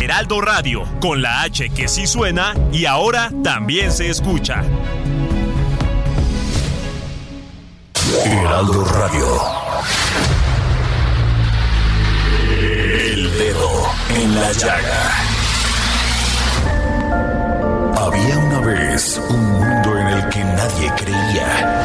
Heraldo Radio, con la H que sí suena y ahora también se escucha. Heraldo Radio. El dedo en la llaga. Había una vez un mundo en el que nadie creía.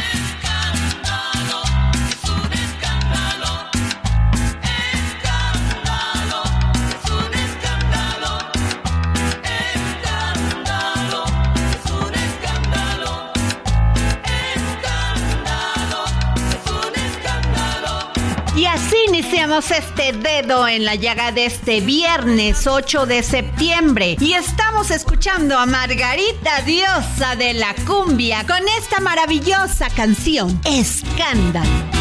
Iniciamos este dedo en la llaga de este viernes 8 de septiembre. Y estamos escuchando a Margarita, diosa de la cumbia, con esta maravillosa canción, Escándalo.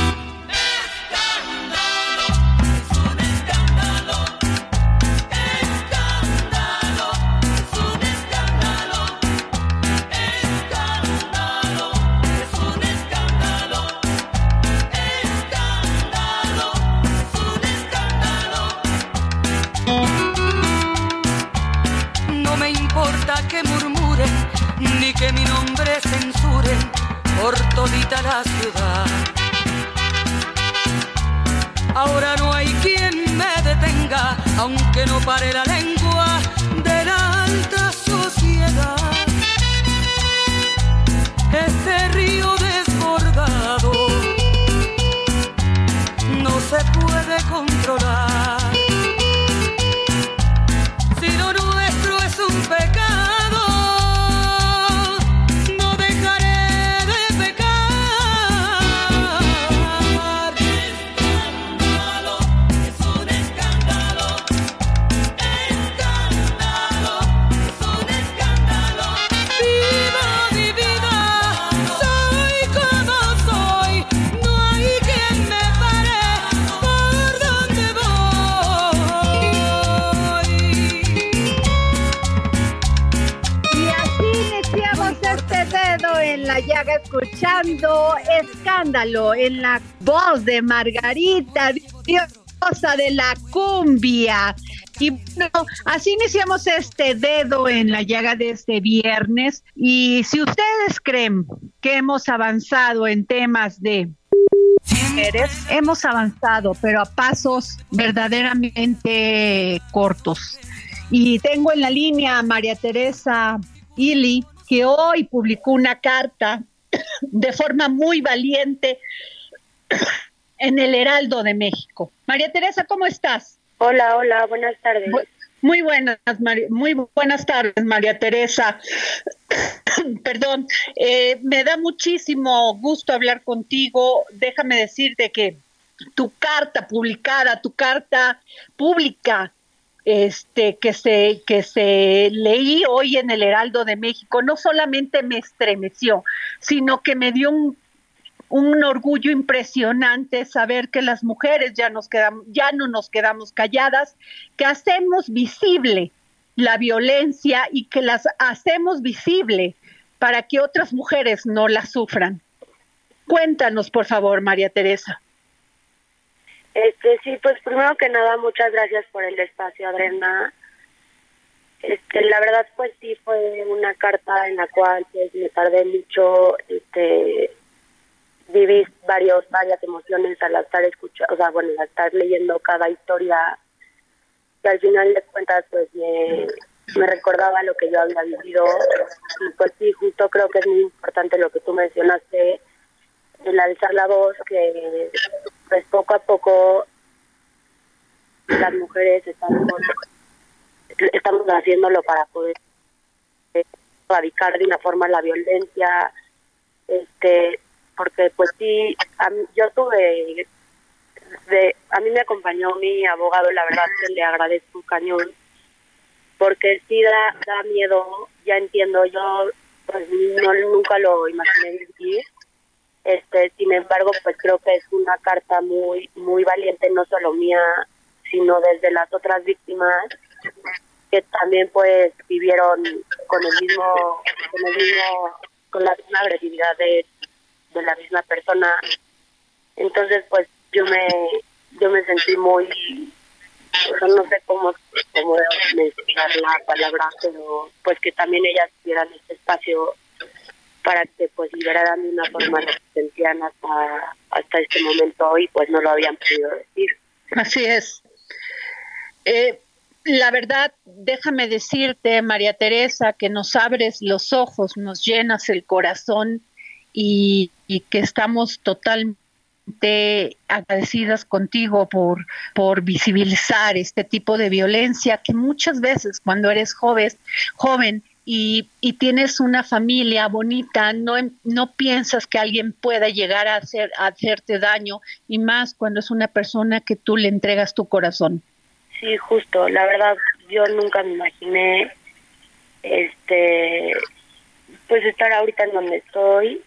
Escuchando escándalo en la voz de Margarita, diosa de la cumbia. Y bueno, así iniciamos este dedo en la llaga de este viernes. Y si ustedes creen que hemos avanzado en temas de mujeres, hemos avanzado, pero a pasos verdaderamente cortos. Y tengo en la línea a María Teresa Ili, que hoy publicó una carta de forma muy valiente en el Heraldo de México. María Teresa, ¿cómo estás? Hola, hola, buenas tardes. Muy buenas, muy buenas tardes, María Teresa. Perdón, eh, me da muchísimo gusto hablar contigo. Déjame decirte que tu carta publicada, tu carta pública, este, que se, que se leí hoy en el Heraldo de México, no solamente me estremeció, sino que me dio un un orgullo impresionante saber que las mujeres ya nos quedamos, ya no nos quedamos calladas, que hacemos visible la violencia y que las hacemos visible para que otras mujeres no la sufran. Cuéntanos, por favor, María Teresa. Este, sí, pues primero que nada, muchas gracias por el espacio, Adriana. Este, la verdad, pues sí, fue una carta en la cual pues me tardé mucho, este, viví varios, varias emociones al estar escuchando, o sea, bueno, al estar leyendo cada historia que al final de cuentas pues me, me recordaba lo que yo había vivido y pues sí, justo creo que es muy importante lo que tú mencionaste, el alzar la voz, que pues poco a poco las mujeres estamos, estamos haciéndolo para poder erradicar de una forma la violencia, este porque pues sí, yo tuve, de, a mí me acompañó mi abogado, la verdad que le agradezco un cañón, porque sí da, da miedo, ya entiendo, yo pues no nunca lo imaginé vivir, este, sin embargo pues creo que es una carta muy muy valiente no solo mía sino desde las otras víctimas que también pues vivieron con el mismo con el mismo con la misma agresividad de, de la misma persona. Entonces pues yo me yo me sentí muy no sé cómo cómo mencionar la palabra pero pues que también ellas tuvieran este espacio para que pues liberaran de una forma lo que hasta hasta este momento y pues no lo habían podido decir. Así es. Eh, la verdad, déjame decirte, María Teresa, que nos abres los ojos, nos llenas el corazón y, que estamos totalmente agradecidas contigo por, por visibilizar este tipo de violencia que muchas veces cuando eres joven, joven y, y, tienes una familia bonita, no, no piensas que alguien pueda llegar a, hacer, a hacerte daño y más cuando es una persona que tú le entregas tu corazón. Sí, justo. La verdad, yo nunca me imaginé, este, pues estar ahorita en donde estoy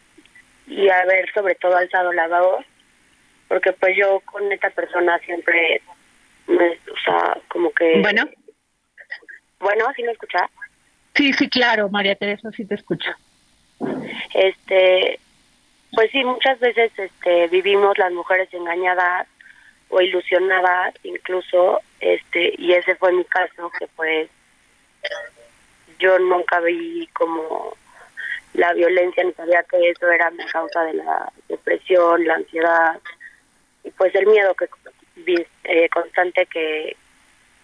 y haber sobre todo alzado la voz, porque pues yo con esta persona siempre, me, o sea, como que. Bueno. Bueno, ¿sí me escucha? Sí, sí, claro, María Teresa, sí te escucha. Este, pues sí, muchas veces, este, vivimos las mujeres engañadas o ilusionadas incluso este y ese fue mi caso que pues yo nunca vi como la violencia ni sabía que eso era mi causa de la depresión la ansiedad y pues el miedo que eh, constante que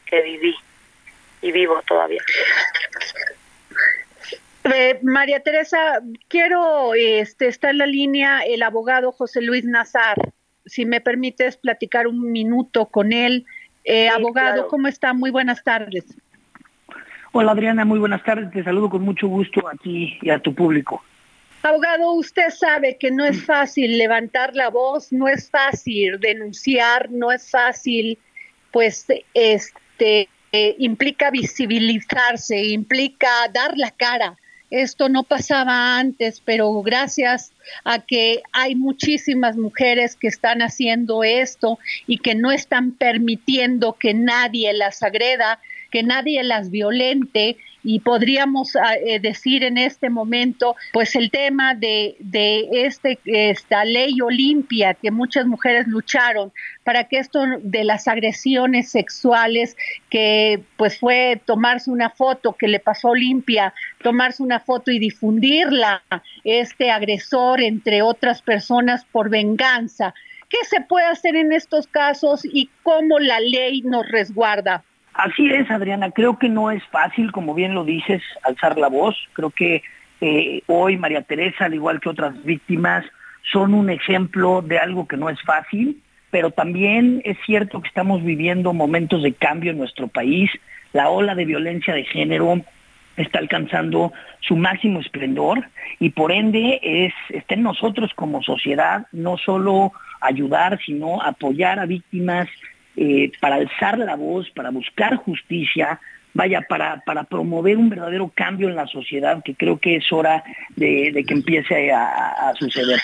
que viví y vivo todavía eh, María Teresa, quiero, este, está en la línea el abogado José Luis Nazar si me permites platicar un minuto con él. Eh, abogado, ¿cómo está? Muy buenas tardes. Hola Adriana, muy buenas tardes. Te saludo con mucho gusto aquí y a tu público. Abogado, usted sabe que no es fácil levantar la voz, no es fácil denunciar, no es fácil, pues, este, eh, implica visibilizarse, implica dar la cara esto no pasaba antes, pero gracias a que hay muchísimas mujeres que están haciendo esto y que no están permitiendo que nadie las agreda, que nadie las violente, y podríamos ah, eh, decir en este momento pues el tema de, de este esta ley Olimpia que muchas mujeres lucharon para que esto de las agresiones sexuales que pues fue tomarse una foto que le pasó Olimpia tomarse una foto y difundirla este agresor entre otras personas por venganza ¿Qué se puede hacer en estos casos y cómo la ley nos resguarda? Así es, Adriana. Creo que no es fácil, como bien lo dices, alzar la voz. Creo que eh, hoy María Teresa, al igual que otras víctimas, son un ejemplo de algo que no es fácil, pero también es cierto que estamos viviendo momentos de cambio en nuestro país. La ola de violencia de género está alcanzando su máximo esplendor y por ende es, está en nosotros como sociedad no solo ayudar, sino apoyar a víctimas eh, para alzar la voz, para buscar justicia, vaya, para, para promover un verdadero cambio en la sociedad que creo que es hora de, que empiece a, suceder.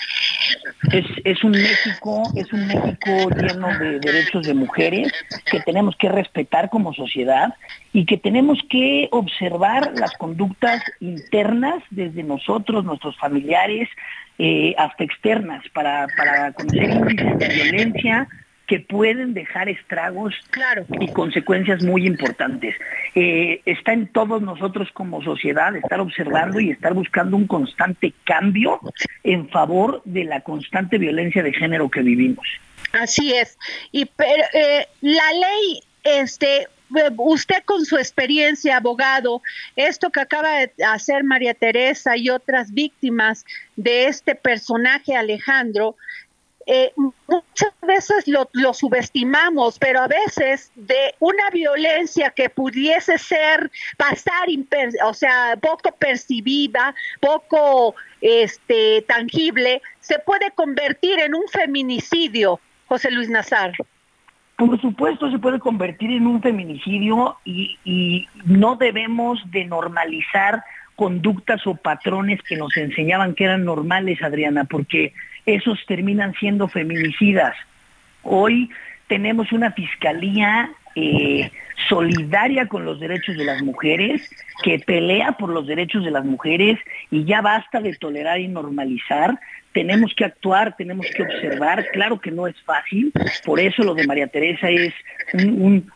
Es, es, un México, es un México lleno de derechos de mujeres que tenemos que respetar como sociedad y que tenemos que observar las conductas internas desde nosotros, nuestros familiares, eh, hasta externas, para, para conocer índices de violencia, que pueden dejar estragos claro. y consecuencias muy importantes. Eh, está en todos nosotros como sociedad estar observando y estar buscando un constante cambio en favor de la constante violencia de género que vivimos. Así es. Y pero, eh, la ley, este, usted con su experiencia, abogado, esto que acaba de hacer María Teresa y otras víctimas de este personaje Alejandro, eh, muchas veces lo, lo, subestimamos, pero a veces de una violencia que pudiese ser pasar, o sea, poco percibida, poco este, tangible, se puede convertir en un feminicidio, José Luis Nazar. Por supuesto se puede convertir en un feminicidio y, y no debemos de normalizar conductas o patrones que nos enseñaban que eran normales, Adriana, porque esos terminan siendo feminicidas. Hoy tenemos una fiscalía eh, solidaria con los derechos de las mujeres, que pelea por los derechos de las mujeres y ya basta de tolerar y normalizar. Tenemos que actuar, tenemos que observar. Claro que no es fácil, por eso lo de María Teresa es, un,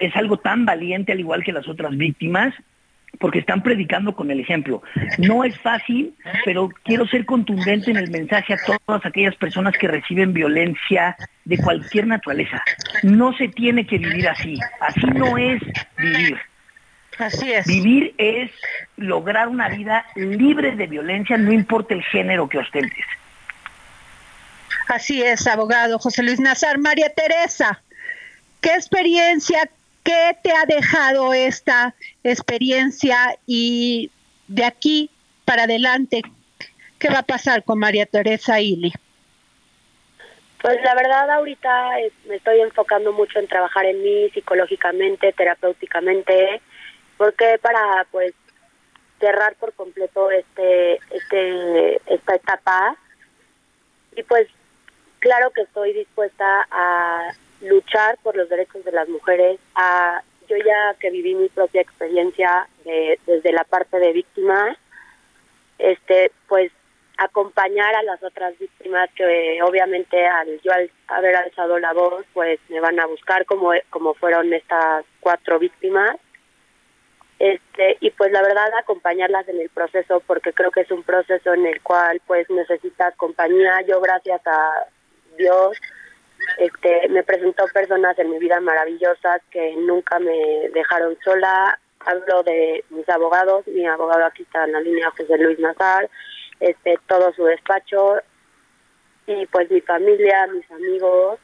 es algo tan valiente al igual que las otras víctimas porque están predicando con el ejemplo. No es fácil, pero quiero ser contundente en el mensaje a todas aquellas personas que reciben violencia de cualquier naturaleza. No se tiene que vivir así. Así no es vivir. Así es. Vivir es lograr una vida libre de violencia, no importa el género que ostentes. Así es, abogado José Luis Nazar. María Teresa, ¿qué experiencia, ¿Qué te ha dejado esta experiencia y de aquí para adelante, qué va a pasar con María Teresa Ili? Pues la verdad ahorita me estoy enfocando mucho en trabajar en mí psicológicamente, terapéuticamente, porque para pues cerrar por completo este este esta etapa y pues claro que estoy dispuesta a luchar por los derechos de las mujeres. A, yo ya que viví mi propia experiencia desde la parte de víctima, este, pues acompañar a las otras víctimas que obviamente al yo al haber alzado la voz, pues me van a buscar como como fueron estas cuatro víctimas. Este, y pues la verdad acompañarlas en el proceso porque creo que es un proceso en el cual pues necesitas compañía. Yo gracias a Dios este, me presentó personas en mi vida maravillosas que nunca me dejaron sola. Hablo de mis abogados, mi abogado aquí está en la línea, José Luis Nazar, este, todo su despacho y pues mi familia, mis amigos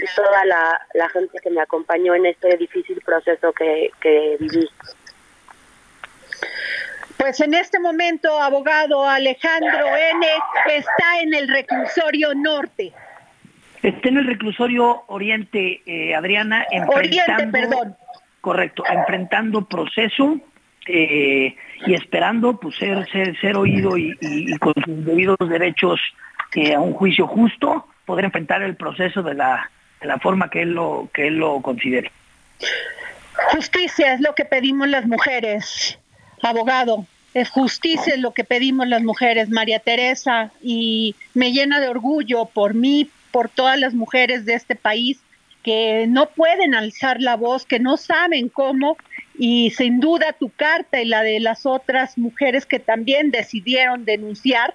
y toda la, la gente que me acompañó en este difícil proceso que, que viví. Pues en este momento, abogado Alejandro N. está en el reclusorio norte. Está en el reclusorio Oriente, eh, Adriana, enfrentando... perdón. Correcto, enfrentando proceso eh, y esperando pues ser, ser, ser oído y, con sus debidos derechos eh, a un juicio justo, poder enfrentar el proceso de la, de la forma que él lo, que él lo considere. Justicia es lo que pedimos las mujeres, abogado. Es justicia es lo que pedimos las mujeres, María Teresa, y me llena de orgullo por mí, por todas las mujeres de este país que no pueden alzar la voz, que no saben cómo, y sin duda tu carta y la de las otras mujeres que también decidieron denunciar,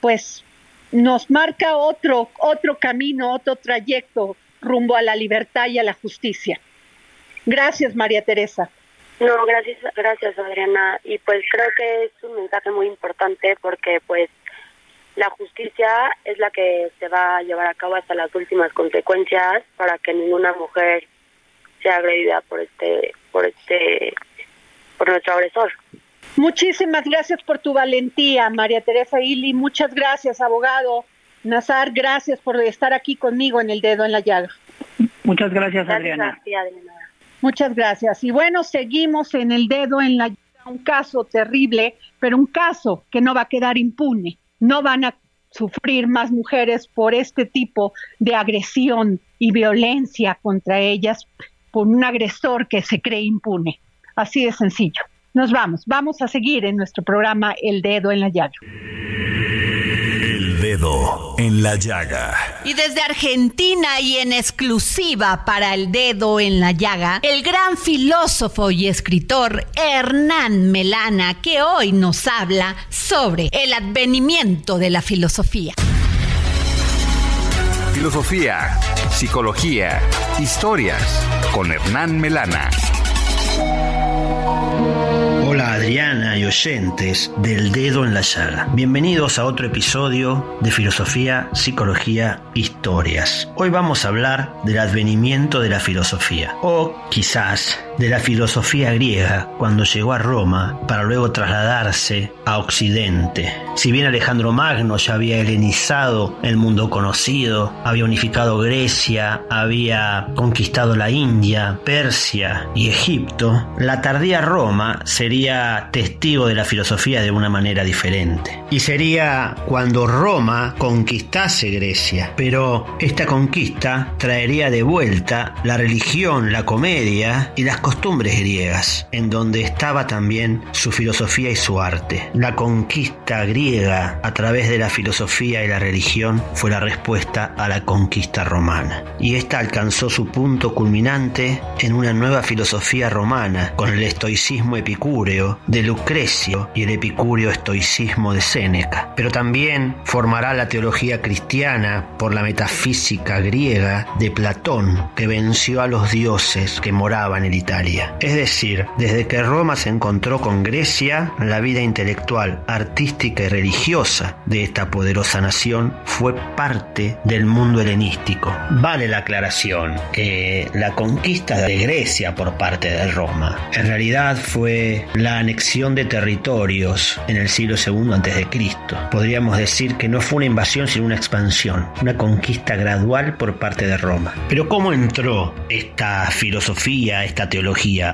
pues nos marca otro, otro camino, otro trayecto rumbo a la libertad y a la justicia. Gracias, María Teresa. No, gracias, gracias, Adriana. Y pues creo que es un mensaje muy importante porque pues la justicia es la que se va a llevar a cabo hasta las últimas consecuencias para que ninguna mujer sea agredida por este por este por nuestro agresor. Muchísimas gracias por tu valentía, María Teresa Ili. Muchas gracias, abogado. Nazar, gracias por estar aquí conmigo en el dedo en la llaga. Muchas gracias, Adriana. Muchas gracias. Y bueno, seguimos en el dedo en la llaga, un caso terrible, pero un caso que no va a quedar impune no van a sufrir más mujeres por este tipo de agresión y violencia contra ellas por un agresor que se cree impune. Así de sencillo. Nos vamos. Vamos a seguir en nuestro programa El Dedo en la Llaga. El dedo en la llaga. Y desde Argentina y en exclusiva para el dedo en la llaga, el gran filósofo y escritor Hernán Melana, que hoy nos habla sobre el advenimiento de la filosofía. Filosofía, psicología, historias con Hernán Melana. Adriana y oyentes del dedo en la llaga. Bienvenidos a otro episodio de Filosofía, Psicología, Historias. Hoy vamos a hablar del advenimiento de la filosofía, o quizás de la filosofía griega cuando llegó a Roma para luego trasladarse a Occidente. Si bien Alejandro Magno ya había helenizado el mundo conocido, había unificado Grecia, había conquistado la India, Persia y Egipto, la tardía Roma sería testigo de la filosofía de una manera diferente. Y sería cuando Roma conquistase Grecia, pero esta conquista traería de vuelta la religión, la comedia y las costumbres griegas, en donde estaba también su filosofía y su arte. La conquista griega a través de la filosofía y la religión fue la respuesta a la conquista romana. Y esta alcanzó su punto culminante en una nueva filosofía romana, con el estoicismo epicúreo de Lucrecio y el epicúreo estoicismo de Séneca. Pero también formará la teología cristiana por la metafísica griega de Platón, que venció a los dioses que moraban en Italia es decir, desde que Roma se encontró con Grecia, la vida intelectual, artística y religiosa de esta poderosa nación fue parte del mundo helenístico. Vale la aclaración que la conquista de Grecia por parte de Roma en realidad fue la anexión de territorios en el siglo II a.C. Podríamos decir que no fue una invasión sino una expansión, una conquista gradual por parte de Roma. Pero ¿cómo entró esta filosofía, esta teología?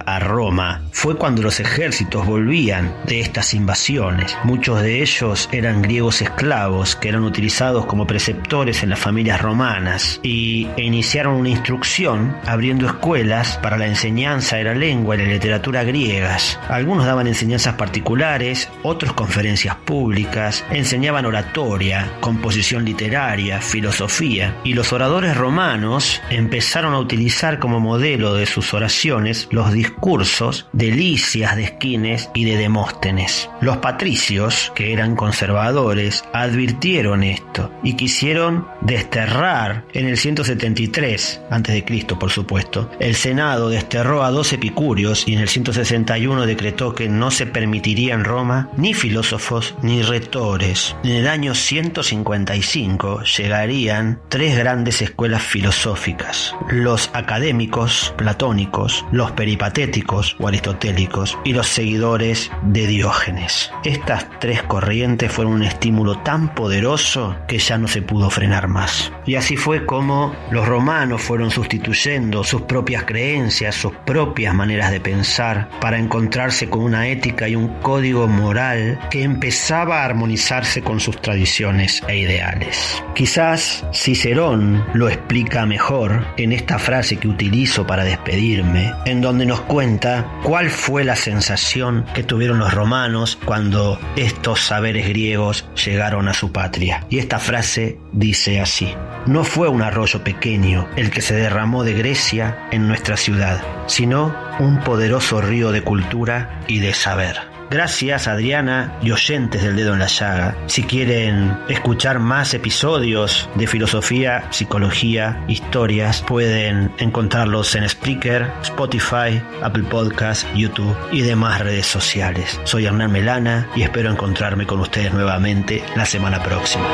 A Roma fue cuando los ejércitos volvían de estas invasiones. Muchos de ellos eran griegos esclavos que eran utilizados como preceptores en las familias romanas y iniciaron una instrucción abriendo escuelas para la enseñanza de la lengua y la literatura griegas. Algunos daban enseñanzas particulares, otros conferencias públicas, enseñaban oratoria, composición literaria, filosofía y los oradores romanos empezaron a utilizar como modelo de sus oraciones los discursos de Licias de Esquines y de Demóstenes. Los patricios, que eran conservadores, advirtieron esto y quisieron desterrar en el 173 a.C., por supuesto. El Senado desterró a dos epicúreos y en el 161 decretó que no se permitiría en Roma ni filósofos ni retores. En el año 155 llegarían tres grandes escuelas filosóficas, los académicos platónicos, los peripatéticos o aristotélicos y los seguidores de Diógenes. Estas tres corrientes fueron un estímulo tan poderoso que ya no se pudo frenar más. Y así fue como los romanos fueron sustituyendo sus propias creencias, sus propias maneras de pensar, para encontrarse con una ética y un código moral que empezaba a armonizarse con sus tradiciones e ideales. Quizás Cicerón lo explica mejor en esta frase que utilizo para despedirme, en donde nos cuenta cuál fue la sensación que tuvieron los romanos cuando estos saberes griegos llegaron a su patria. Y esta frase dice así, no fue un arroyo pequeño el que se derramó de Grecia en nuestra ciudad, sino un poderoso río de cultura y de saber. Gracias Adriana y oyentes del dedo en la llaga. Si quieren escuchar más episodios de filosofía, psicología, historias, pueden encontrarlos en Spreaker, Spotify, Apple Podcasts, YouTube y demás redes sociales. Soy Hernán Melana y espero encontrarme con ustedes nuevamente la semana próxima.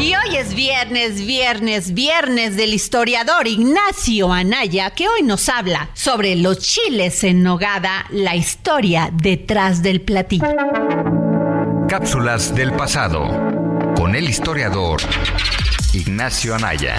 Y hoy es viernes, viernes, viernes del historiador Ignacio Anaya, que hoy nos habla sobre los chiles en nogada, la historia detrás del platillo. Cápsulas del pasado con el historiador Ignacio Anaya.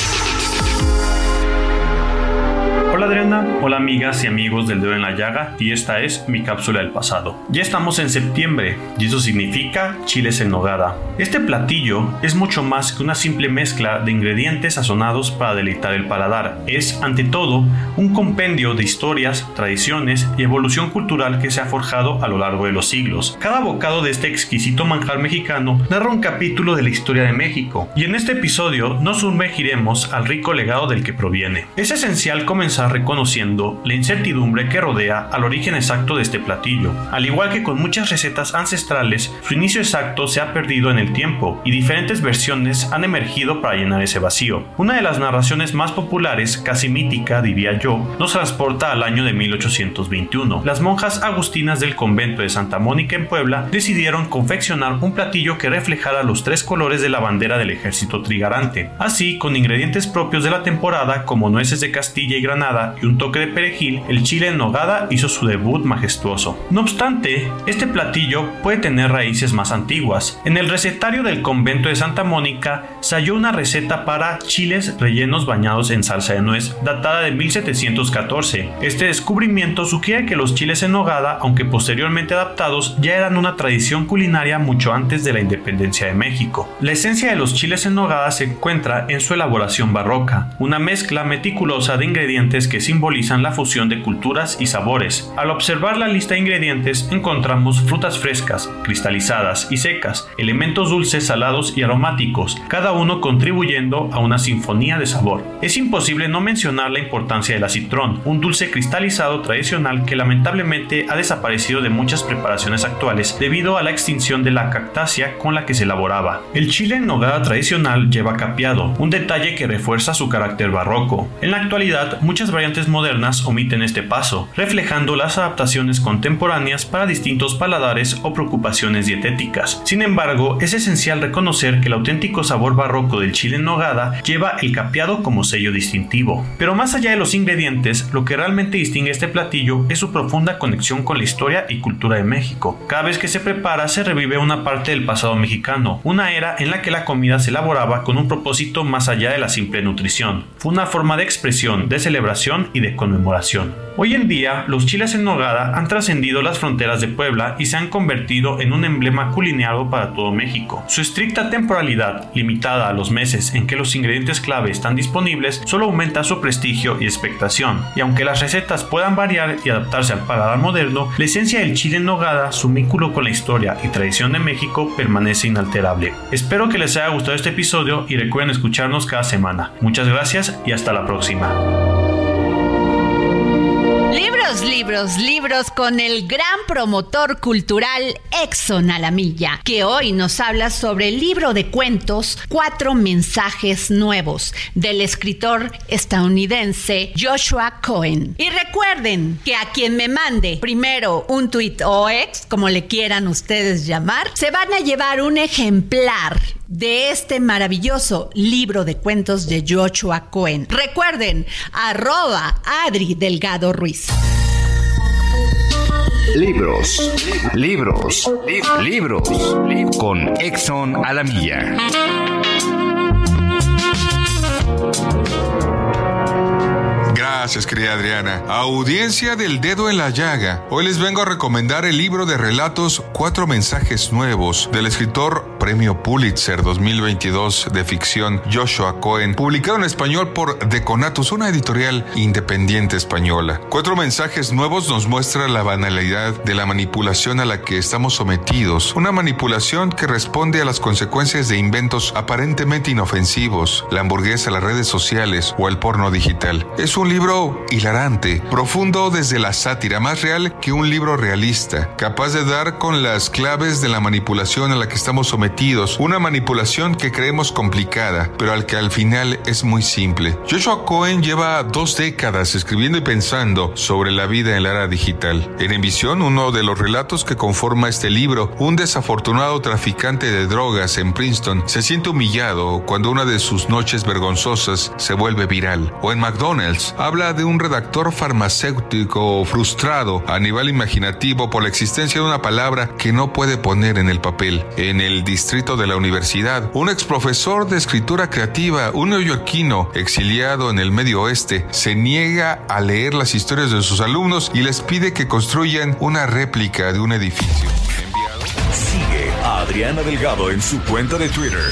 Hola Adriana, hola amigas y amigos del dedo en la llaga y esta es mi cápsula del pasado. Ya estamos en septiembre y eso significa chiles en nogada. Este platillo es mucho más que una simple mezcla de ingredientes sazonados para deleitar el paladar. Es ante todo un compendio de historias, tradiciones y evolución cultural que se ha forjado a lo largo de los siglos. Cada bocado de este exquisito manjar mexicano narra un capítulo de la historia de México y en este episodio nos sumergiremos al rico legado del que proviene. Es esencial comenzar reconociendo la incertidumbre que rodea al origen exacto de este platillo. Al igual que con muchas recetas ancestrales, su inicio exacto se ha perdido en el tiempo y diferentes versiones han emergido para llenar ese vacío. Una de las narraciones más populares, casi mítica diría yo, nos transporta al año de 1821. Las monjas agustinas del convento de Santa Mónica en Puebla decidieron confeccionar un platillo que reflejara los tres colores de la bandera del ejército trigarante. Así, con ingredientes propios de la temporada como nueces de Castilla y Granada y un toque de perejil, el chile en nogada hizo su debut majestuoso. No obstante, este platillo puede tener raíces más antiguas. En el recetario del convento de Santa Mónica se halló una receta para chiles rellenos bañados en salsa de nuez datada de 1714. Este descubrimiento sugiere que los chiles en nogada, aunque posteriormente adaptados, ya eran una tradición culinaria mucho antes de la independencia de México. La esencia de los chiles en nogada se encuentra en su elaboración barroca, una mezcla meticulosa de ingredientes que simbolizan la fusión de culturas y sabores. Al observar la lista de ingredientes encontramos frutas frescas, cristalizadas y secas, elementos dulces, salados y aromáticos, cada uno contribuyendo a una sinfonía de sabor. Es imposible no mencionar la importancia del acitrón, un dulce cristalizado tradicional que lamentablemente ha desaparecido de muchas preparaciones actuales debido a la extinción de la cactácea con la que se elaboraba. El chile en nogada tradicional lleva capeado, un detalle que refuerza su carácter barroco. En la actualidad, muchas variantes modernas omiten este paso, reflejando las adaptaciones contemporáneas para distintos paladares o preocupaciones dietéticas. Sin embargo, es esencial reconocer que el auténtico sabor barroco del chile en nogada lleva el capeado como sello distintivo. Pero más allá de los ingredientes, lo que realmente distingue este platillo es su profunda conexión con la historia y cultura de México. Cada vez que se prepara se revive una parte del pasado mexicano, una era en la que la comida se elaboraba con un propósito más allá de la simple nutrición. Fue una forma de expresión, de celebración y de conmemoración. Hoy en día, los chiles en nogada han trascendido las fronteras de Puebla y se han convertido en un emblema culinario para todo México. Su estricta temporalidad, limitada a los meses en que los ingredientes clave están disponibles, solo aumenta su prestigio y expectación. Y aunque las recetas puedan variar y adaptarse al paladar moderno, la esencia del chile en nogada, su vínculo con la historia y tradición de México, permanece inalterable. Espero que les haya gustado este episodio y recuerden escucharnos cada semana. Muchas gracias y hasta la próxima. Libros, libros, libros con el gran promotor cultural Exxon Alamilla, que hoy nos habla sobre el libro de cuentos Cuatro mensajes nuevos del escritor estadounidense Joshua Cohen. Y recuerden que a quien me mande primero un tweet o ex, como le quieran ustedes llamar, se van a llevar un ejemplar de este maravilloso libro de cuentos de Joshua Cohen. Recuerden, arroba Adri Delgado Ruiz. Libros, libros, libros, con Exxon Alamilla. Gracias, querida Adriana. Audiencia del dedo en la llaga. Hoy les vengo a recomendar el libro de relatos Cuatro mensajes nuevos del escritor Premio Pulitzer 2022 de ficción Joshua Cohen, publicado en español por Deconatus, una editorial independiente española. Cuatro mensajes nuevos nos muestra la banalidad de la manipulación a la que estamos sometidos, una manipulación que responde a las consecuencias de inventos aparentemente inofensivos, la hamburguesa, las redes sociales o el porno digital. Es un libro hilarante, profundo desde la sátira, más real que un libro realista, capaz de dar con las claves de la manipulación a la que estamos sometidos una manipulación que creemos complicada, pero al que al final es muy simple. Joshua Cohen lleva dos décadas escribiendo y pensando sobre la vida en la era digital. En Envisión, uno de los relatos que conforma este libro, un desafortunado traficante de drogas en Princeton se siente humillado cuando una de sus noches vergonzosas se vuelve viral. O en McDonald's, habla de un redactor farmacéutico frustrado a nivel imaginativo por la existencia de una palabra que no puede poner en el papel. En el distrito de la universidad. Un ex profesor de escritura creativa, un neoyorquino exiliado en el medio oeste, se niega a leer las historias de sus alumnos y les pide que construyan una réplica de un edificio. Sigue a Adriana Delgado en su cuenta de Twitter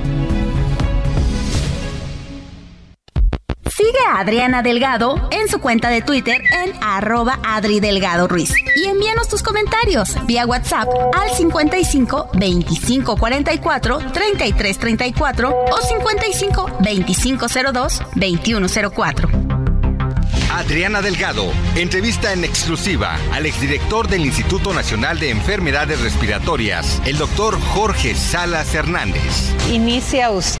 Sigue a Adriana Delgado en su cuenta de Twitter en arroba Adri Delgado Ruiz. Y envíanos tus comentarios vía WhatsApp al 55 25 44 33 34 o 55 25 02 21 04. Adriana Delgado entrevista en exclusiva al exdirector del Instituto Nacional de Enfermedades Respiratorias, el doctor Jorge Salas Hernández. Inicia usted.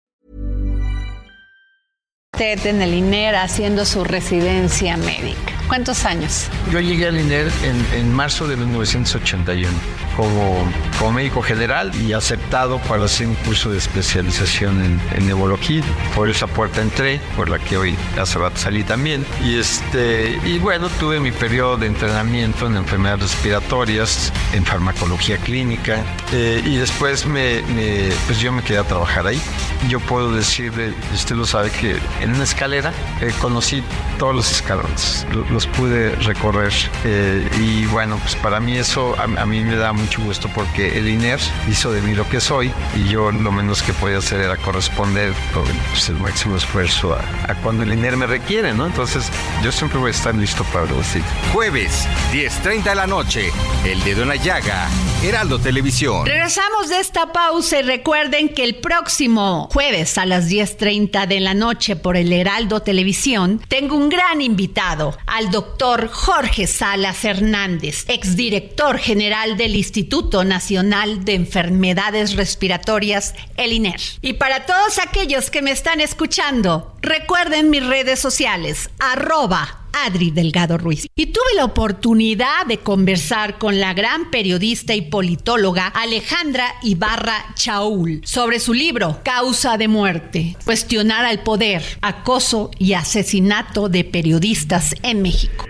En el INER haciendo su residencia médica. ¿Cuántos años? Yo llegué al INER en, en marzo de 1981 como, como médico general y aceptado para hacer un curso de especialización en, en neurología. Por esa puerta entré, por la que hoy hace rato salí también. Y, este, y bueno, tuve mi periodo de entrenamiento en enfermedades respiratorias, en farmacología clínica eh, y después me, me, pues yo me quedé a trabajar ahí. Yo puedo decirle, usted lo sabe, que en una escalera eh, conocí todos los escalones, los, los pude recorrer eh, y bueno, pues para mí eso a, a, mí me da mucho gusto porque el INER hizo de mí lo que soy y yo lo menos que podía hacer era corresponder con pues, el máximo esfuerzo a, a, cuando el INER me requiere, ¿no? Entonces yo siempre voy a estar listo para decir. Jueves, 10.30 de la noche, El Dedo en la Llaga, Heraldo Televisión. Regresamos de esta pausa y recuerden que el próximo jueves a las 10.30 de la noche por el Heraldo Televisión tengo un gran invitado, al doctor Jorge Salas Hernández, exdirector general del Instituto Nacional de Enfermedades Respiratorias, el INER. Y para todos aquellos que me están escuchando, recuerden mis redes sociales, arroba Adri Delgado Ruiz. Y tuve la oportunidad de conversar con la gran periodista y politóloga Alejandra Ibarra Chaul sobre su libro Causa de muerte, cuestionar al poder, acoso y asesinato de periodistas en México.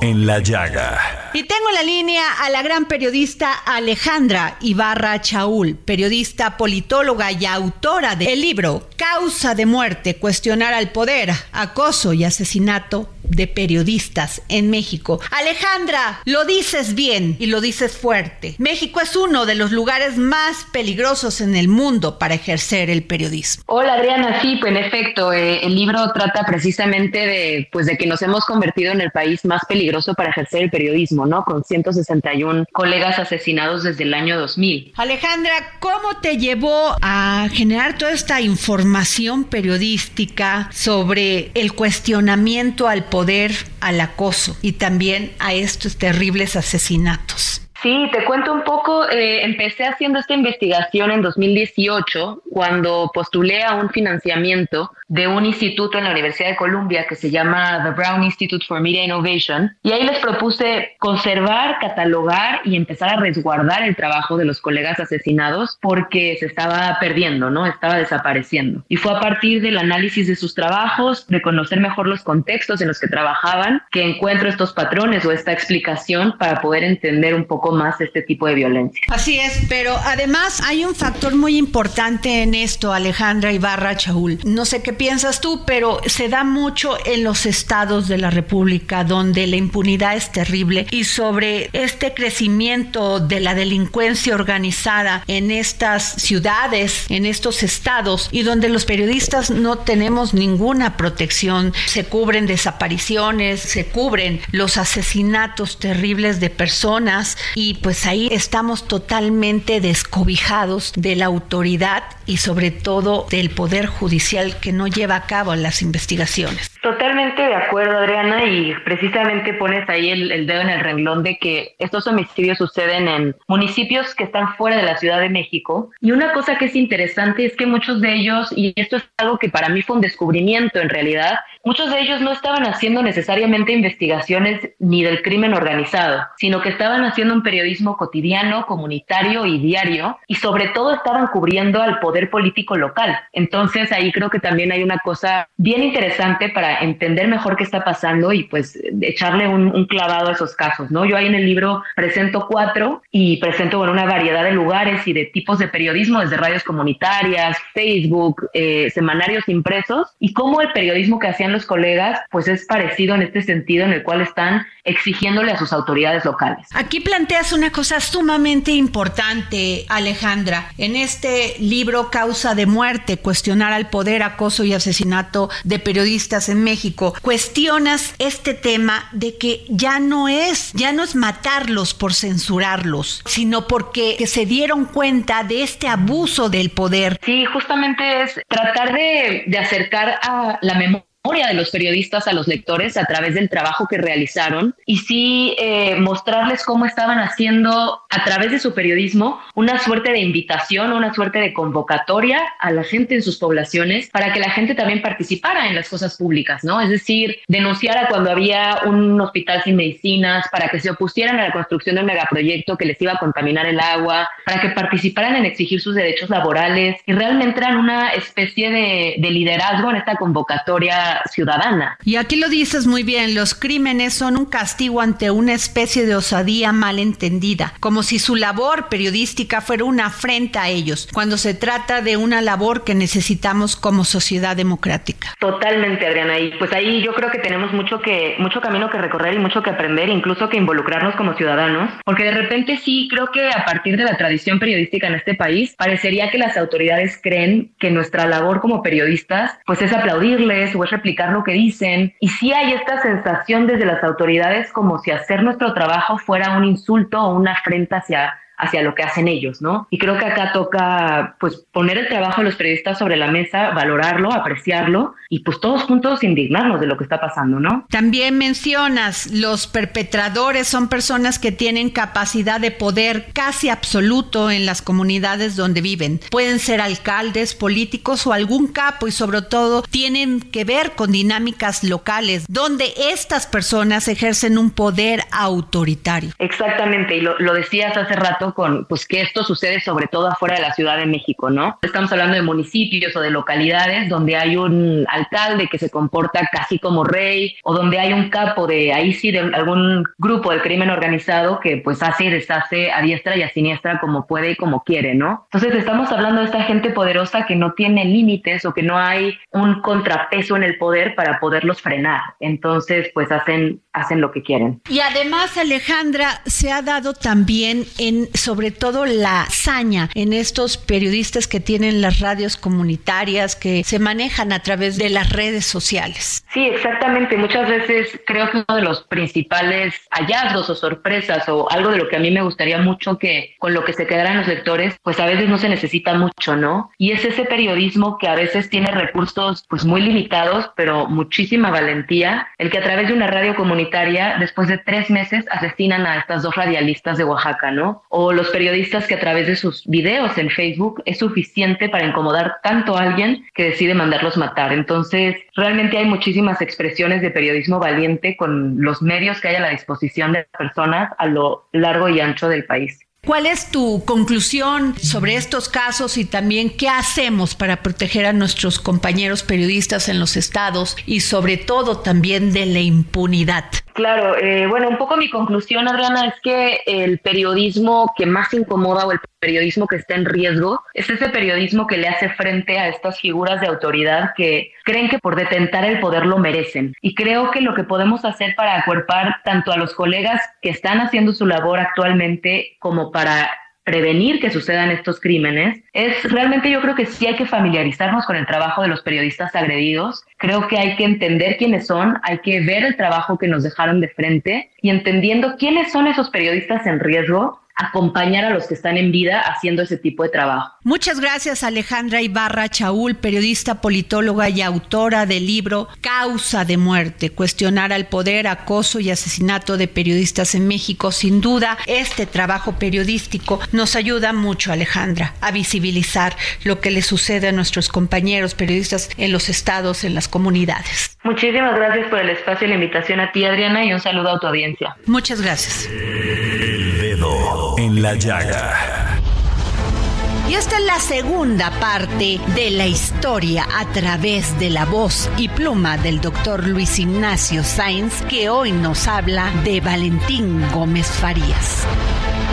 En la llaga. Y tengo en la línea a la gran periodista Alejandra Ibarra Chaul, periodista, politóloga y autora del libro Causa de muerte, cuestionar al poder, acoso y asesinato de periodistas en México. Alejandra, lo dices bien y lo dices fuerte. México es uno de los lugares más peligrosos en el mundo para ejercer el periodismo. Hola Adriana, sí, pues en efecto, eh, el libro trata precisamente de, pues, de que nos hemos convertido en el país más peligroso para ejercer el periodismo, ¿no? Con 161 colegas asesinados desde el año 2000. Alejandra, ¿cómo te llevó a generar toda esta información periodística sobre el cuestionamiento al poder, al acoso y también a estos terribles asesinatos? Sí, te cuento un poco. Eh, empecé haciendo esta investigación en 2018 cuando postulé a un financiamiento de un instituto en la Universidad de Columbia que se llama The Brown Institute for Media Innovation. Y ahí les propuse conservar, catalogar y empezar a resguardar el trabajo de los colegas asesinados porque se estaba perdiendo, ¿no? Estaba desapareciendo. Y fue a partir del análisis de sus trabajos, de conocer mejor los contextos en los que trabajaban, que encuentro estos patrones o esta explicación para poder entender un poco más este tipo de violencia. Así es, pero además hay un factor muy importante en esto, Alejandra Ibarra Chaul. No sé qué piensas tú, pero se da mucho en los estados de la República donde la impunidad es terrible y sobre este crecimiento de la delincuencia organizada en estas ciudades, en estos estados y donde los periodistas no tenemos ninguna protección, se cubren desapariciones, se cubren los asesinatos terribles de personas y pues ahí estamos totalmente descobijados de la autoridad y sobre todo del poder judicial que no lleva a cabo las investigaciones. Totalmente de acuerdo, Adriana, y precisamente pones ahí el, dedo en el renglón de que estos homicidios suceden en municipios que están fuera de la Ciudad de México. Y una cosa que es interesante es que muchos de ellos, y esto es algo que para mí fue un descubrimiento en realidad, muchos de ellos no estaban haciendo necesariamente investigaciones ni del crimen organizado, sino que estaban haciendo un periodismo cotidiano, comunitario y diario, y sobre todo estaban cubriendo al poder político local. Entonces ahí creo que también hay una cosa bien interesante para entender mejor qué está pasando y pues echarle un, clavado a esos casos, ¿no? Yo ahí en el libro presento cuatro y presento bueno, una variedad de lugares y de tipos de periodismo, desde radios comunitarias, Facebook, eh, semanarios impresos y cómo el periodismo que hacían los colegas pues es parecido en este sentido en el cual están exigiéndole a sus autoridades locales. Aquí planteas una cosa sumamente importante, Alejandra. En este libro Causa de muerte, cuestionar al poder, acoso y asesinato de periodistas en México, cuestionas este tema de que ya no es, ya no es matarlos por censurarlos, sino porque se dieron cuenta de este abuso del poder. Sí, justamente es tratar de, de acercar a la memoria de los periodistas a los lectores a través del trabajo que realizaron y sí eh, mostrarles cómo estaban haciendo a través de su periodismo una suerte de invitación, una suerte de convocatoria a la gente en sus poblaciones para que la gente también participara en las cosas públicas, ¿no? Es decir, denunciara cuando había un hospital sin medicinas, para que se opusieran a la construcción del megaproyecto que les iba a contaminar el agua, para que participaran en exigir sus derechos laborales y realmente eran una especie de, de liderazgo en esta convocatoria ciudadana. Y aquí lo dices muy bien, los crímenes son un castigo ante una especie de osadía mal entendida, como si su labor periodística fuera una afrenta a ellos, cuando se trata de una labor que necesitamos como sociedad democrática. Totalmente, Adriana, y pues ahí yo creo que tenemos mucho que mucho camino que recorrer y mucho que aprender, incluso que involucrarnos como ciudadanos, porque de repente sí creo que a partir de la tradición periodística en este país parecería que las autoridades creen que nuestra labor como periodistas pues es aplaudirles o es explicar lo que dicen. Y sí hay esta sensación desde las autoridades como si hacer nuestro trabajo fuera un insulto o una afrenta hacia hacia lo que hacen ellos, ¿no? Y creo que acá toca, pues, poner el trabajo de los periodistas sobre la mesa, valorarlo, apreciarlo y, pues, todos juntos indignarnos de lo que está pasando, ¿no? También mencionas, los perpetradores son personas que tienen capacidad de poder casi absoluto en las comunidades donde viven. Pueden ser alcaldes, políticos o algún capo y, sobre todo, tienen que ver con dinámicas locales donde estas personas ejercen un poder autoritario. Exactamente, y lo, lo decías hace rato con pues que esto sucede sobre todo afuera de la Ciudad de México, ¿no? Estamos hablando de municipios o de localidades donde hay un alcalde que se comporta casi como rey o donde hay un capo de ahí sí de algún grupo de crimen organizado que pues hace y deshace a diestra y a siniestra como puede y como quiere, ¿no? Entonces estamos hablando de esta gente poderosa que no tiene límites o que no hay un contrapeso en el poder para poderlos frenar. Entonces pues hacen hacen lo que quieren. Y además Alejandra se ha dado también en sobre todo la hazaña en estos periodistas que tienen las radios comunitarias, que se manejan a través de las redes sociales. Sí, exactamente. Muchas veces creo que uno de los principales hallazgos o sorpresas o algo de lo que a mí me gustaría mucho que con lo que se quedaran los lectores, pues a veces no se necesita mucho, ¿no? Y es ese periodismo que a veces tiene recursos pues muy limitados, pero muchísima valentía, el que a través de una radio comunitaria, después de tres meses, asesinan a estas dos radialistas de Oaxaca, ¿no? Los periodistas que a través de sus videos en Facebook es suficiente para incomodar tanto a alguien que decide mandarlos matar. Entonces, realmente hay muchísimas expresiones de periodismo valiente con los medios que hay a la disposición de las personas a lo largo y ancho del país. ¿Cuál es tu conclusión sobre estos casos y también qué hacemos para proteger a nuestros compañeros periodistas en los estados y sobre todo también de la impunidad? Claro, eh, bueno, un poco mi conclusión, Adriana, es que el periodismo que más incomoda o el periodismo que está en riesgo es ese periodismo que le hace frente a estas figuras de autoridad que creen que por detentar el poder lo merecen. Y creo que lo que podemos hacer para acuerpar tanto a los colegas que están haciendo su labor actualmente como para prevenir que sucedan estos crímenes, es realmente yo creo que sí hay que familiarizarnos con el trabajo de los periodistas agredidos, creo que hay que entender quiénes son, hay que ver el trabajo que nos dejaron de frente y entendiendo quiénes son esos periodistas en riesgo, acompañar a los que están en vida haciendo ese tipo de trabajo. Muchas gracias Alejandra Ibarra Chaul, periodista, politóloga y autora del libro Causa de muerte, cuestionar al poder, acoso y asesinato de periodistas en México. Sin duda, este trabajo periodístico nos ayuda mucho, Alejandra, a visibilizar lo que le sucede a nuestros compañeros periodistas en los estados, en las comunidades. Muchísimas gracias por el espacio y la invitación a ti, Adriana, y un saludo a tu audiencia. Muchas gracias la llaga. Y esta es la segunda parte de la historia a través de la voz y pluma del doctor Luis Ignacio Sainz, que hoy nos habla de Valentín Gómez Farías.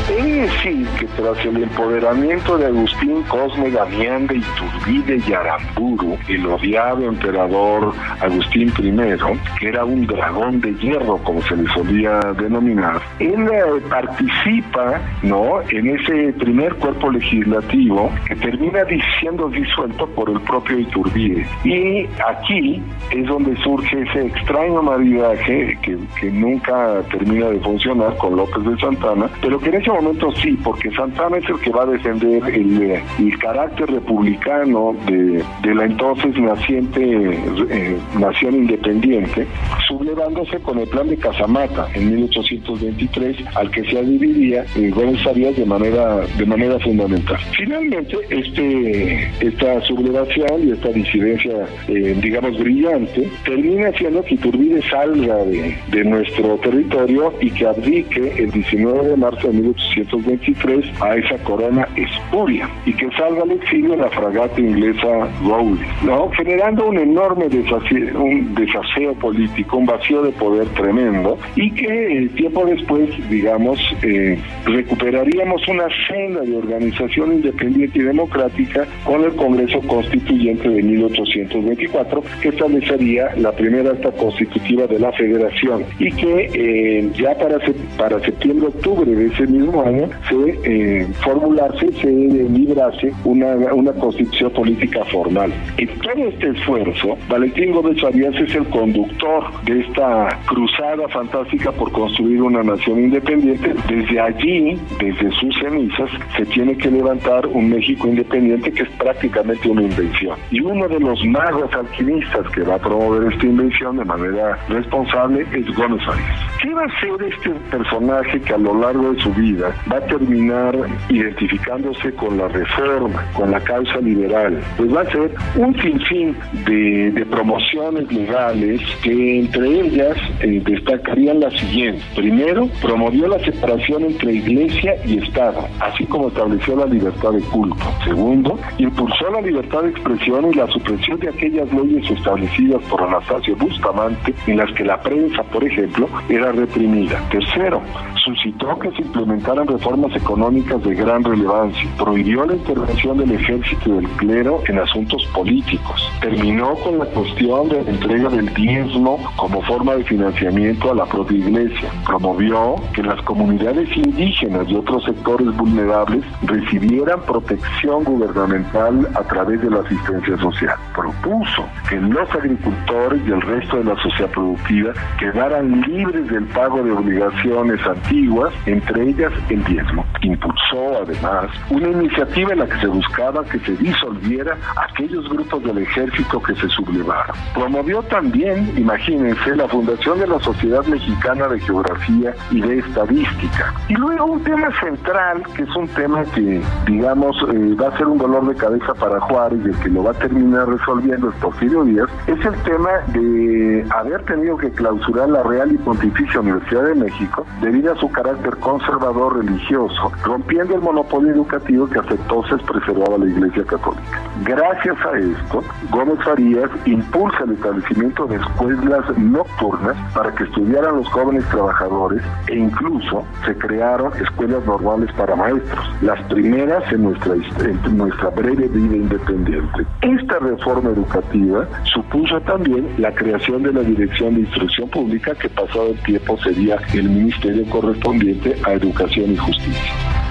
Es decir, que tras el empoderamiento de Agustín Cosme Damián de Iturbide y Aramburu, el odiado emperador Agustín I, que era un dragón de hierro, como se le solía denominar, él eh, participa ¿no? en ese primer cuerpo legislativo que termina siendo disuelto por el propio Iturbide. Y aquí es donde surge ese extraño maridaje que, que nunca termina de funcionar con López de Santana, pero que en ese momento sí, porque Santana es el que va a defender el, el carácter republicano de, de, la entonces naciente eh, nación independiente, sublevándose con el plan de Casamata en 1823, al que se adheriría en Gómez Farías de manera, de manera fundamental. Finalmente, este, esta sublevación y esta disidencia, eh, digamos, brillante, termina haciendo que Iturbide salga de, de nuestro territorio y que abdique el 19 de marzo de 1823 1823 a esa corona espuria y que salga al exilio la fragata inglesa Rowley, ¿no? generando un enorme desaseo, un desaseo político, un vacío de poder tremendo y que eh, tiempo después, digamos, eh, recuperaríamos una senda de organización independiente y democrática con el Congreso Constituyente de 1824 que establecería la primera acta constitutiva de la Federación y que eh, ya para, para septiembre-octubre de ese mismo año se eh, formularse, se librase una, una constitución política formal. En todo este esfuerzo, Valentín Gómez Farías es el conductor de esta cruzada fantástica por construir una nación independiente. Desde allí, desde sus cenizas, se tiene que levantar un México independiente que es prácticamente una invención. Y uno de los magos alquimistas que va a promover esta invención de manera responsable es Gómez Farías. ¿Qué va a ser este personaje que a lo largo de su vida va a terminar identificándose con la reforma, con la causa liberal. Pues va a ser un sinfín de, de promociones legales que entre ellas eh, destacarían la siguiente. Primero, promovió la separación entre iglesia y Estado, así como estableció la libertad de culto. Segundo, impulsó la libertad de expresión y la supresión de aquellas leyes establecidas por Anastasio Bustamante en las que la prensa, por ejemplo, era reprimida. Tercero, suscitó que se implementaran reformas económicas de gran relevancia, prohibió la intervención del ejército y del clero en asuntos políticos, terminó con la cuestión de la entrega del diezmo como forma de financiamiento a la propia iglesia, promovió que las comunidades indígenas y otros sectores vulnerables recibieran protección gubernamental a través de la asistencia social, propuso que los agricultores y el resto de la sociedad productiva quedaran libres del pago de obligaciones antiguas, entre ellas el diezmo. Impulsó además una iniciativa en la que se buscaba que se disolviera aquellos grupos del ejército que se sublevaron. Promovió también, imagínense, la fundación de la Sociedad Mexicana de Geografía y de Estadística. Y luego un tema central, que es un tema que, digamos, eh, va a ser un dolor de cabeza para Juárez y el que lo va a terminar resolviendo estos Porfirio Díaz, es el tema de haber tenido que clausurar la Real y Pontificia Pontificia Universidad de México debido a su carácter conservador religioso, rompiendo el monopolio educativo que hasta entonces preservaba la Iglesia Católica. Gracias a esto, Gómez Farías impulsa el establecimiento de escuelas nocturnas para que estudiaran los jóvenes trabajadores e incluso se crearon escuelas normales para maestros, las primeras en nuestra, en nuestra breve vida independiente. Esta reforma educativa supuso también la creación de la Dirección de Instrucción Pública que pasado el tiempo sería el ministerio correspondiente a Educación y Justicia.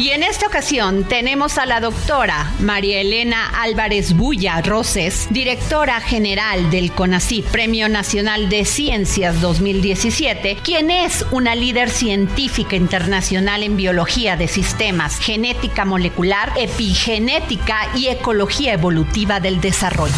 y en esta ocasión tenemos a la doctora María Elena Álvarez Bulla Roses, directora general del CONACYT, Premio Nacional de Ciencias 2017, quien es una líder científica internacional en biología de sistemas, genética molecular, epigenética y ecología evolutiva del desarrollo.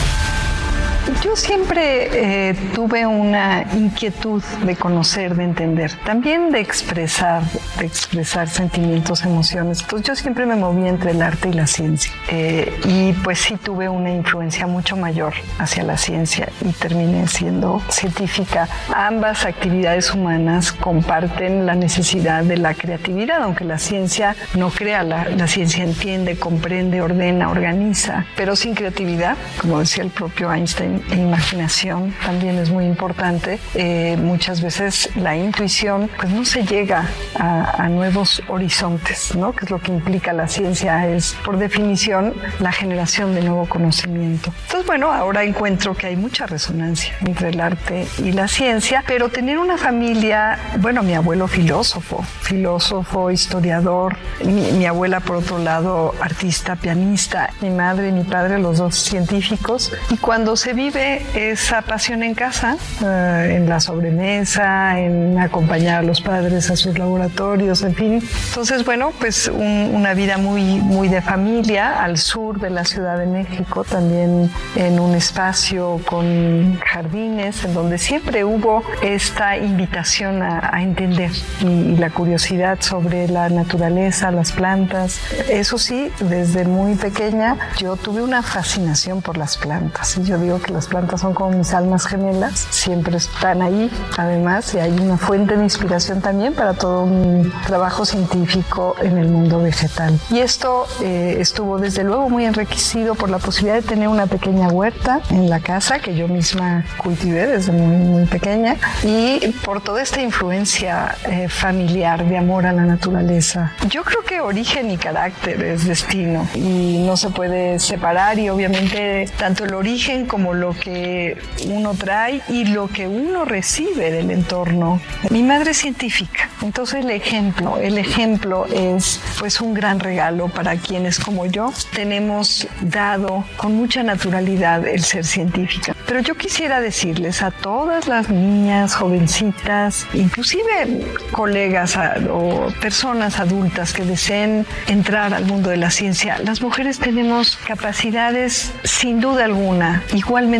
Yo siempre eh, tuve una inquietud de conocer, de entender, también de expresar, de expresar sentimientos, emociones. Entonces yo siempre me moví entre el arte y la ciencia. Eh, y pues sí tuve una influencia mucho mayor hacia la ciencia y terminé siendo científica. Ambas actividades humanas comparten la necesidad de la creatividad, aunque la ciencia no crea, la, la ciencia entiende, comprende, ordena, organiza, pero sin creatividad, como decía el propio Einstein, e imaginación también es muy importante. Eh, muchas veces la intuición pues no se llega a, nuevos horizontes, ¿no? que es lo que implica la ciencia, es por definición la generación de nuevo conocimiento. Entonces, bueno, ahora encuentro que hay mucha resonancia entre el arte y la ciencia, pero tener una familia, bueno, mi abuelo filósofo, filósofo, historiador, mi, mi abuela por otro lado artista, pianista, mi madre y mi padre los dos científicos, y cuando se vive esa pasión en casa, eh, en la sobremesa, en acompañar a los padres a sus laboratorios, en fin. Entonces, bueno, pues una vida muy, muy de familia al sur de la Ciudad de México, también en un espacio con jardines, en donde siempre hubo esta invitación a, entender y, la curiosidad sobre la naturaleza, las plantas. Eso sí, desde muy pequeña yo tuve una fascinación por las plantas. Y yo digo que las plantas son como mis almas gemelas, siempre están ahí, además, y hay una fuente de inspiración también para todo mi trabajo científico en el mundo vegetal. Y esto eh, estuvo desde luego muy enriquecido por la posibilidad de tener una pequeña huerta en la casa que yo misma cultivé desde muy, muy pequeña y por toda esta influencia eh, familiar de amor a la naturaleza. Yo creo que origen y carácter es destino y no se puede separar y obviamente tanto el origen como lo que uno trae y lo que uno recibe del entorno. Mi madre es científica, entonces el ejemplo, el ejemplo es pues un gran regalo para quienes como yo tenemos dado con mucha naturalidad el ser científica. Pero yo quisiera decirles a todas las niñas, jovencitas, inclusive colegas o personas adultas que deseen entrar al mundo de la ciencia, las mujeres tenemos capacidades sin duda alguna igualmente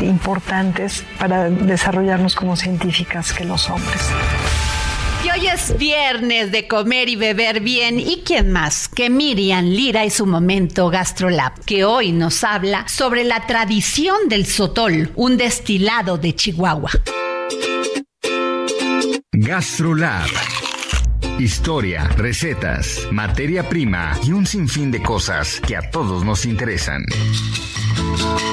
importantes para desarrollarnos como científicas que los hombres. Y hoy es viernes de comer y beber bien. ¿Y quién más que Miriam Lira y su momento Gastrolab, que hoy nos habla sobre la tradición del sotol, un destilado de Chihuahua? Gastrolab. Historia, recetas, materia prima y un sinfín de cosas que a todos nos interesan.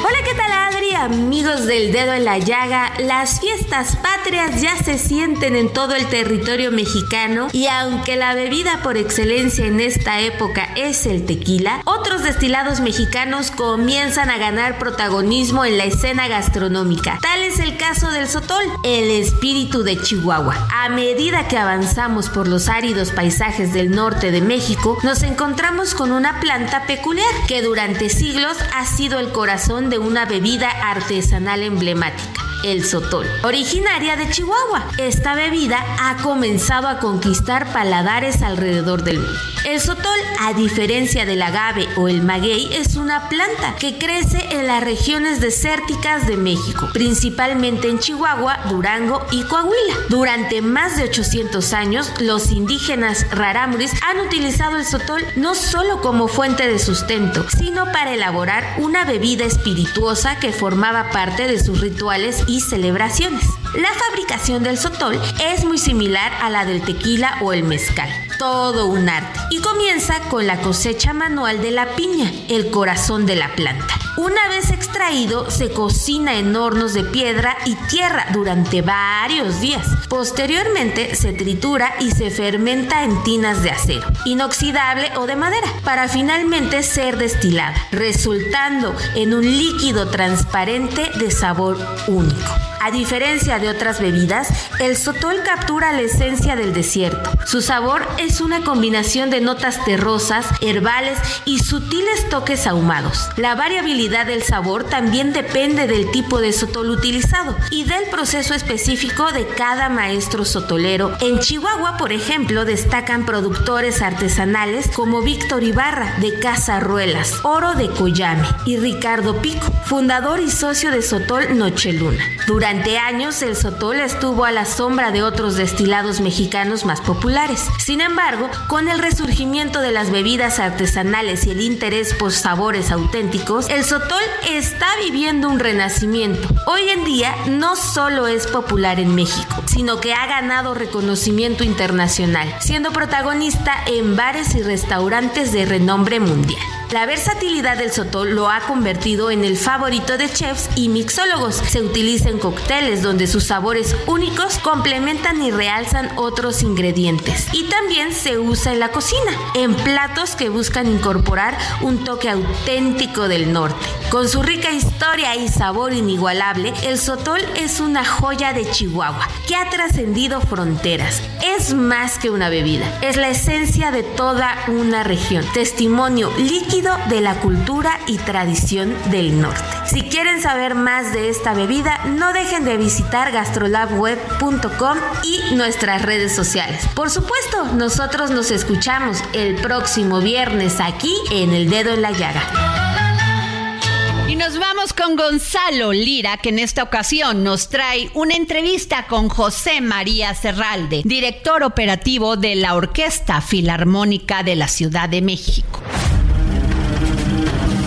Hola, ¿qué tal Adri? Amigos del dedo en la llaga, las fiestas patrias ya se sienten en todo el territorio mexicano y aunque la bebida por excelencia en esta época es el tequila, otros destilados mexicanos comienzan a ganar protagonismo en la escena gastronómica. Tal es el caso del sotol, el espíritu de Chihuahua. A medida que avanzamos por los áridos paisajes del norte de México, nos encontramos con una planta peculiar que durante siglos ha sido el corazón de una bebida artesanal emblemática el sotol, originaria de Chihuahua. Esta bebida ha comenzado a conquistar paladares alrededor del mundo. El sotol, a diferencia del agave o el maguey, es una planta que crece en las regiones desérticas de México, principalmente en Chihuahua, Durango y Coahuila. Durante más de 800 años, los indígenas rarámuris han utilizado el sotol no solo como fuente de sustento, sino para elaborar una bebida espirituosa que formaba parte de sus rituales y celebraciones. La fabricación del sotol es muy similar a la del tequila o el mezcal todo un arte. Y comienza con la cosecha manual de la piña, el corazón de la planta. Una vez extraído, se cocina en hornos de piedra y tierra durante varios días. Posteriormente, se tritura y se fermenta en tinas de acero, inoxidable o de madera, para finalmente ser destilada, resultando en un líquido transparente de sabor único. A diferencia de otras bebidas, el sotol captura la esencia del desierto. Su sabor es una combinación de notas terrosas, herbales y sutiles toques ahumados. La variabilidad del sabor también depende del tipo de sotol utilizado y del proceso específico de cada maestro sotolero. En Chihuahua, por ejemplo, destacan productores artesanales como Víctor Ibarra de Casa Ruelas, Oro de Coyame y Ricardo Pico, fundador y socio de Sotol Nocheluna. Durante durante años el sotol estuvo a la sombra de otros destilados mexicanos más populares. Sin embargo, con el resurgimiento de las bebidas artesanales y el interés por sabores auténticos, el sotol está viviendo un renacimiento. Hoy en día no solo es popular en México, sino que ha ganado reconocimiento internacional, siendo protagonista en bares y restaurantes de renombre mundial. La versatilidad del sotol lo ha convertido en el favorito de chefs y mixólogos. Se utiliza en cócteles donde sus sabores únicos complementan y realzan otros ingredientes. Y también se usa en la cocina, en platos que buscan incorporar un toque auténtico del norte. Con su rica historia y sabor inigualable, el sotol es una joya de Chihuahua que ha trascendido fronteras. Es más que una bebida, es la esencia de toda una región, testimonio líquido de la cultura y tradición del norte. Si quieren saber más de esta bebida, no dejen de visitar gastrolabweb.com y nuestras redes sociales. Por supuesto, nosotros nos escuchamos el próximo viernes aquí en El Dedo en la Llaga. Y nos vamos con Gonzalo Lira, que en esta ocasión nos trae una entrevista con José María Serralde, director operativo de la Orquesta Filarmónica de la Ciudad de México.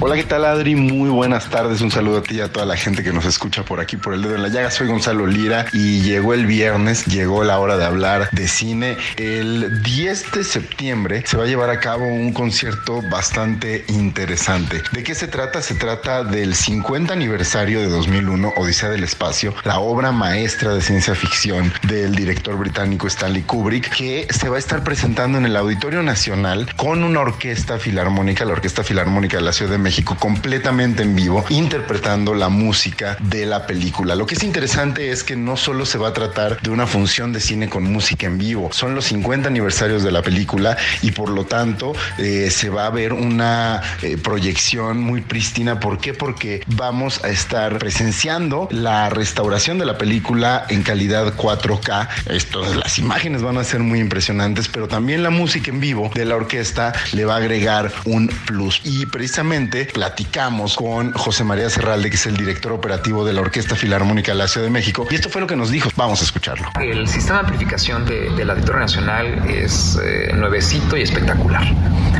Hola, ¿qué tal Adri? Muy buenas tardes. Un saludo a ti y a toda la gente que nos escucha por aquí por el dedo en la llaga. Soy Gonzalo Lira y llegó el viernes, llegó la hora de hablar de cine. El 10 de septiembre se va a llevar a cabo un concierto bastante interesante. ¿De qué se trata? Se trata del 50 aniversario de 2001, Odisea del Espacio, la obra maestra de ciencia ficción del director británico Stanley Kubrick, que se va a estar presentando en el Auditorio Nacional con una orquesta filarmónica, la Orquesta Filarmónica de la Ciudad de México completamente en vivo, interpretando la música de la película. Lo que es interesante es que no solo se va a tratar de una función de cine con música en vivo, son los 50 aniversarios de la película y por lo tanto eh, se va a ver una eh, proyección muy prístina. ¿Por qué? Porque vamos a estar presenciando la restauración de la película en calidad 4K. Esto, las imágenes van a ser muy impresionantes, pero también la música en vivo de la orquesta le va a agregar un plus. Y precisamente platicamos con José María Serralde, que es el director operativo de la Orquesta Filarmónica de la Ciudad de México. Y esto fue lo que nos dijo. Vamos a escucharlo. El sistema de amplificación de, del Auditorio Nacional es eh, nuevecito y espectacular.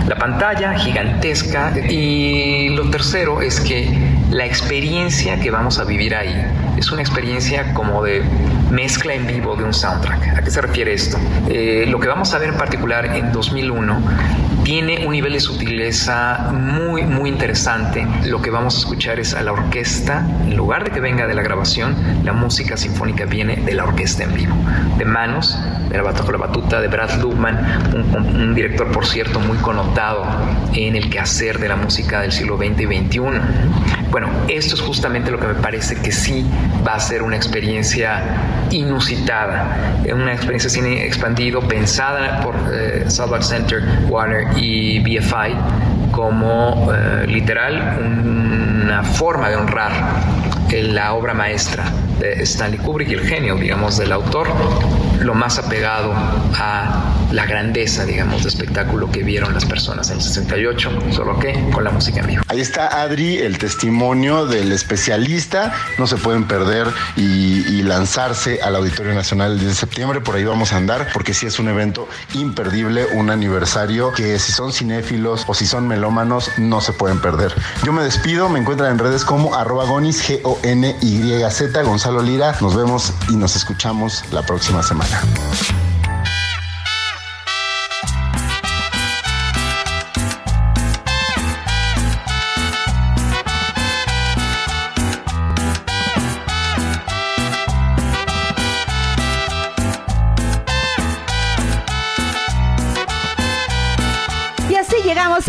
La pantalla gigantesca y lo tercero es que la experiencia que vamos a vivir ahí es una experiencia como de mezcla en vivo de un soundtrack. ¿A qué se refiere esto? Eh, lo que vamos a ver en particular en 2001 tiene un nivel de sutileza muy, muy interesante. Lo que vamos a escuchar es a la orquesta, en lugar de que venga de la grabación, la música sinfónica viene de la orquesta en vivo, de manos, de la, batuta de Brad Lubman, un, un, director, por cierto, muy connotado en el quehacer de la música del siglo XX y XXI. Bueno, Esto es justamente lo que me parece que sí va a ser una experiencia inusitada, una experiencia cine expandido, pensada por eh, Southwark Center, Warner y BFI como eh, literal una forma de honrar la obra maestra de Stanley Kubrick y el genio, digamos, del autor, lo más apegado a la grandeza, digamos, de espectáculo que vieron las personas en el 68, solo que con la música en. Ahí está Adri, el testimonio del especialista. No se pueden perder y, lanzarse al Auditorio Nacional el 10 de septiembre. Por ahí vamos a andar, porque sí es un evento imperdible, un aniversario que si son cinéfilos o si son melómanos, no se pueden perder. Yo me despido, me encuentran en redes como arroba gonis, G-O-N-Y-Z, Gonzalo Lira. Nos vemos y nos escuchamos la próxima semana.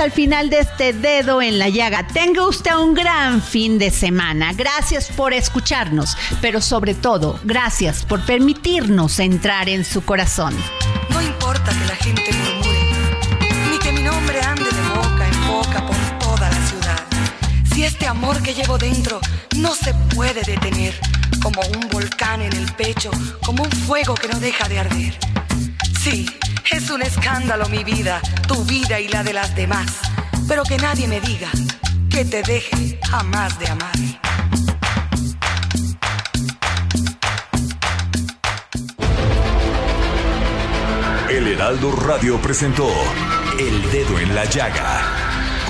Al final de este dedo en la llaga. Tenga usted un gran fin de semana. Gracias por escucharnos, pero sobre todo, gracias por permitirnos entrar en su corazón. No importa que la gente murmure, ni que mi nombre ande de boca en boca por toda la ciudad. Si este amor que llevo dentro no se puede detener, como un volcán en el pecho, como un fuego que no deja de arder. Sí, es un escándalo mi vida, tu vida y la de las demás. Pero que nadie me diga que te deje jamás de amar. El Heraldo Radio presentó El Dedo en la Llaga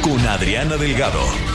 con Adriana Delgado.